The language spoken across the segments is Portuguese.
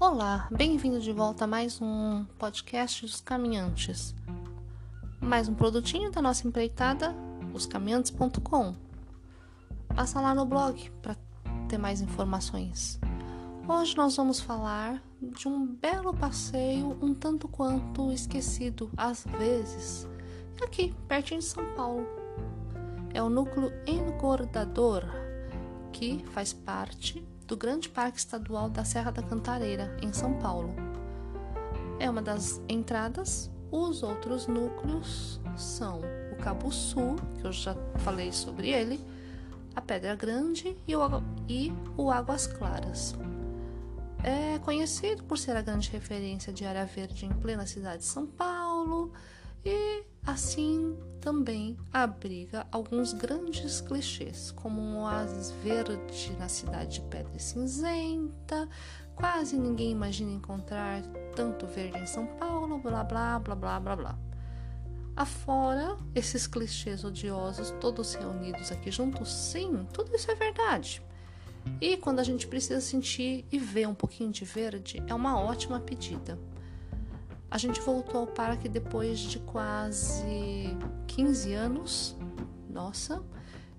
Olá, bem-vindo de volta a mais um podcast dos caminhantes. Mais um produtinho da nossa empreitada, oscaminhantes.com. Passa lá no blog para ter mais informações. Hoje nós vamos falar de um belo passeio um tanto quanto esquecido às vezes, aqui pertinho de São Paulo. É o núcleo engordador, que faz parte do Grande Parque Estadual da Serra da Cantareira, em São Paulo. É uma das entradas. Os outros núcleos são o Cabo Sul, que eu já falei sobre ele, a Pedra Grande e o, e o Águas Claras. É conhecido por ser a grande referência de área verde em plena cidade de São Paulo e assim também abriga alguns grandes clichês, como um oásis verde na cidade de Pedra Cinzenta. Quase ninguém imagina encontrar tanto verde em São Paulo, blá blá blá blá blá blá. Afora esses clichês odiosos, todos reunidos aqui juntos, sim, tudo isso é verdade. E quando a gente precisa sentir e ver um pouquinho de verde, é uma ótima pedida. A gente voltou ao parque depois de quase 15 anos, nossa,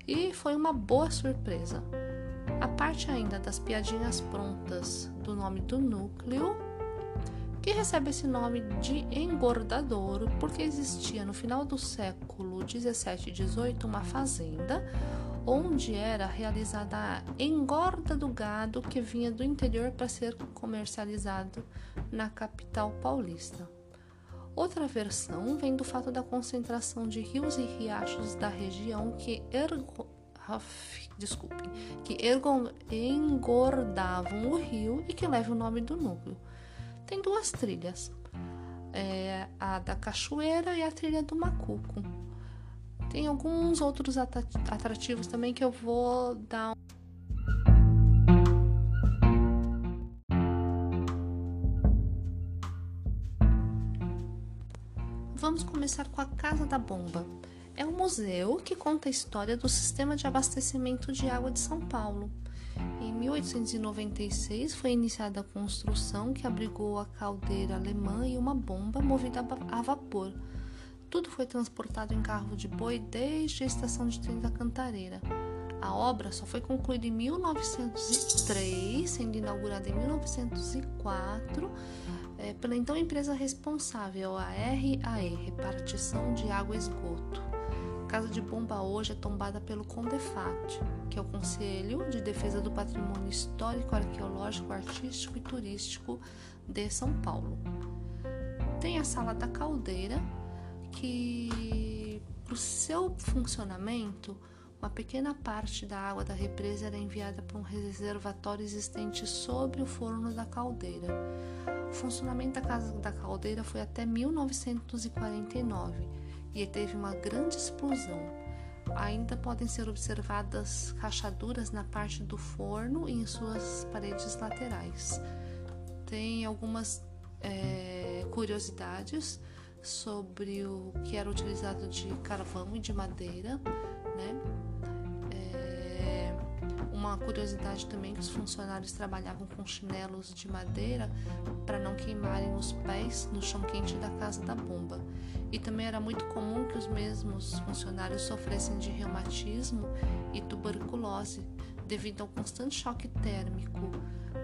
e foi uma boa surpresa. A parte ainda das piadinhas prontas do nome do núcleo, que recebe esse nome de engordadouro porque existia no final do século 17 e 18 uma fazenda onde era realizada a engorda do gado que vinha do interior para ser comercializado na capital paulista. Outra versão vem do fato da concentração de rios e riachos da região que ergo... desculpem, que ergo... engordavam o rio e que leva o nome do núcleo. Tem duas trilhas, é a da Cachoeira e a trilha do Macuco. Tem alguns outros atrativos também que eu vou dar Vamos começar com a Casa da Bomba. É um museu que conta a história do sistema de abastecimento de água de São Paulo. Em 1896 foi iniciada a construção que abrigou a caldeira alemã e uma bomba movida a vapor tudo foi transportado em carro de boi desde a estação de trem da Cantareira. A obra só foi concluída em 1903, sendo inaugurada em 1904 é, pela então empresa responsável, a RAE, Repartição de Água e Esgoto. A Casa de Bomba hoje é tombada pelo CONDEFAT, que é o Conselho de Defesa do Patrimônio Histórico, Arqueológico, Artístico e Turístico de São Paulo. Tem a Sala da Caldeira, que para o seu funcionamento, uma pequena parte da água da represa era enviada para um reservatório existente sobre o forno da caldeira. O funcionamento da casa da caldeira foi até 1949 e teve uma grande explosão. Ainda podem ser observadas rachaduras na parte do forno e em suas paredes laterais. Tem algumas é, curiosidades sobre o que era utilizado de carvão e de madeira, né? É uma curiosidade também que os funcionários trabalhavam com chinelos de madeira para não queimarem os pés no chão quente da casa da bomba. E também era muito comum que os mesmos funcionários sofressem de reumatismo e tuberculose devido ao constante choque térmico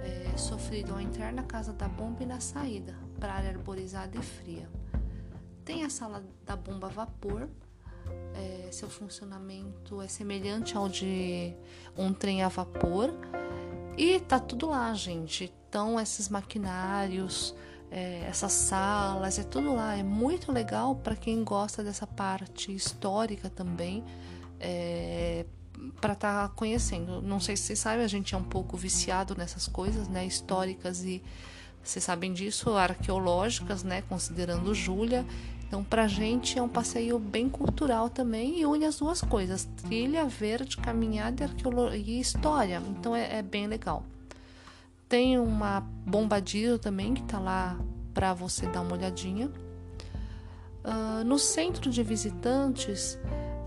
é, sofrido ao entrar na casa da bomba e na saída para área arborizada e fria. Tem a sala da bomba a vapor, é, seu funcionamento é semelhante ao de um trem a vapor e tá tudo lá, gente. Então, esses maquinários, é, essas salas, é tudo lá. É muito legal para quem gosta dessa parte histórica também. É, para estar tá conhecendo. Não sei se vocês sabem, a gente é um pouco viciado nessas coisas, né, históricas e vocês sabem disso, arqueológicas, né, considerando Júlia. Então, pra gente é um passeio bem cultural também e une as duas coisas: trilha verde, caminhada e história. Então, é, é bem legal. Tem uma bombadilha também que tá lá para você dar uma olhadinha. Uh, no centro de visitantes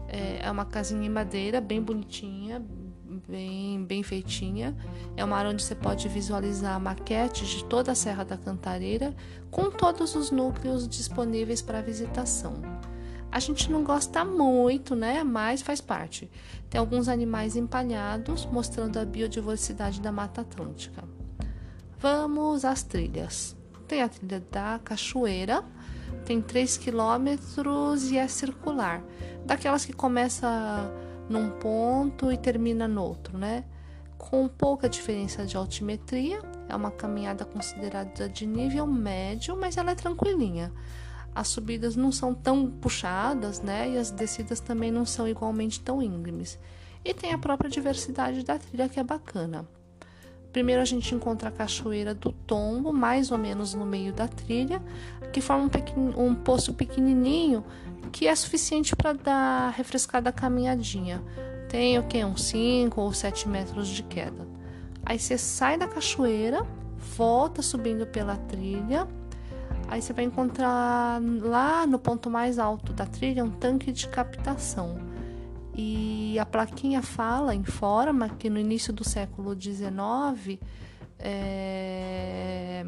é, é uma casinha em madeira bem bonitinha, bem, bem feitinha. É uma área onde você pode visualizar a maquete de toda a Serra da Cantareira, com todos os núcleos disponíveis para visitação. A gente não gosta muito, né? Mas faz parte. Tem alguns animais empalhados, mostrando a biodiversidade da Mata Atlântica. Vamos às trilhas. Tem a trilha da Cachoeira, tem 3 quilômetros e é circular. Daquelas que começa num ponto e termina no outro, né? Com pouca diferença de altimetria, é uma caminhada considerada de nível médio, mas ela é tranquilinha. As subidas não são tão puxadas, né? E as descidas também não são igualmente tão íngremes. E tem a própria diversidade da trilha que é bacana. Primeiro a gente encontra a Cachoeira do Tombo, mais ou menos no meio da trilha, que forma um, pequeno, um poço pequenininho que é suficiente para dar refrescada caminhadinha. Tem o que? Uns 5 ou 7 metros de queda. Aí você sai da cachoeira, volta subindo pela trilha. Aí você vai encontrar lá no ponto mais alto da trilha um tanque de captação. E a plaquinha fala, informa que no início do século XIX é,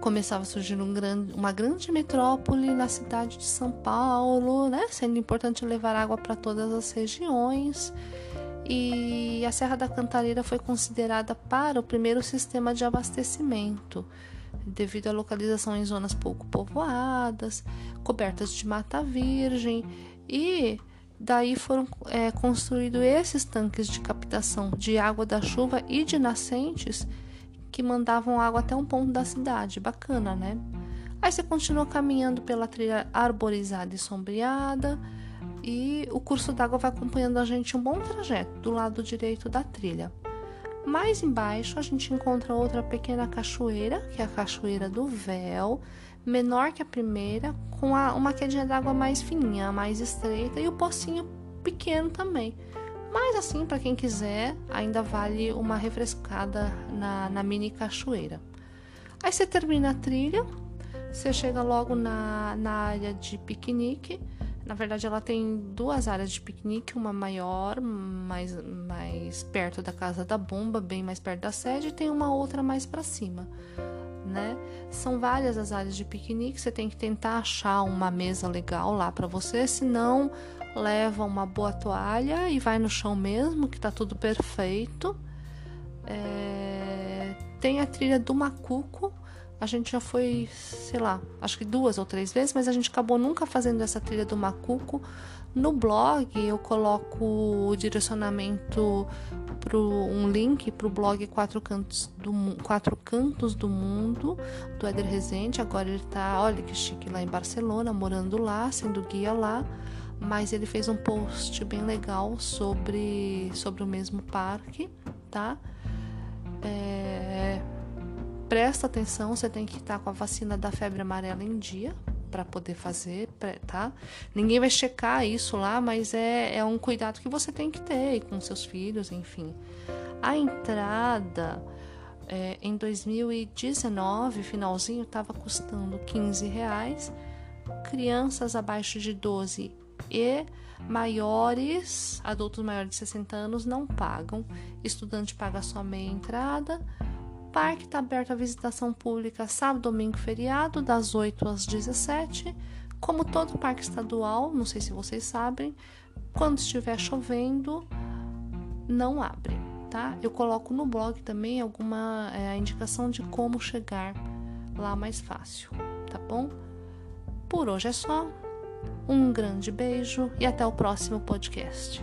começava a surgir um grande, uma grande metrópole na cidade de São Paulo, né? sendo importante levar água para todas as regiões. E a Serra da Cantareira foi considerada para o primeiro sistema de abastecimento, devido à localização em zonas pouco povoadas, cobertas de mata virgem e Daí foram é, construídos esses tanques de captação de água da chuva e de nascentes que mandavam água até um ponto da cidade. Bacana, né? Aí você continua caminhando pela trilha arborizada e sombreada e o curso d'água vai acompanhando a gente um bom trajeto do lado direito da trilha. Mais embaixo a gente encontra outra pequena cachoeira, que é a Cachoeira do Véu, menor que a primeira, com a, uma quedinha d'água mais fininha, mais estreita e o pocinho pequeno também. Mas assim, para quem quiser, ainda vale uma refrescada na, na mini cachoeira. Aí você termina a trilha, você chega logo na, na área de piquenique. Na verdade, ela tem duas áreas de piquenique, uma maior, mais, mais perto da casa da bomba, bem mais perto da sede, e tem uma outra mais para cima né? São várias as áreas de piquenique, você tem que tentar achar uma mesa legal lá para você, senão leva uma boa toalha e vai no chão mesmo, que tá tudo perfeito. É... Tem a trilha do Macuco, a gente já foi, sei lá, acho que duas ou três vezes, mas a gente acabou nunca fazendo essa trilha do Macuco. No blog eu coloco o direcionamento para um link para o blog Quatro Cantos, do, Quatro Cantos do Mundo do Éder Rezende. Agora ele está, olha que chique, lá em Barcelona, morando lá, sendo guia lá. Mas ele fez um post bem legal sobre, sobre o mesmo parque, tá? É, presta atenção, você tem que estar com a vacina da febre amarela em dia para poder fazer, tá? Ninguém vai checar isso lá, mas é, é um cuidado que você tem que ter com seus filhos, enfim. A entrada é, em 2019, finalzinho, estava custando 15 reais. Crianças abaixo de 12 e maiores, adultos maiores de 60 anos não pagam. Estudante paga só meia entrada parque está aberto à visitação pública sábado, domingo, feriado, das 8 às 17. Como todo parque estadual, não sei se vocês sabem, quando estiver chovendo, não abre, tá? Eu coloco no blog também alguma é, indicação de como chegar lá mais fácil, tá bom? Por hoje é só. Um grande beijo e até o próximo podcast.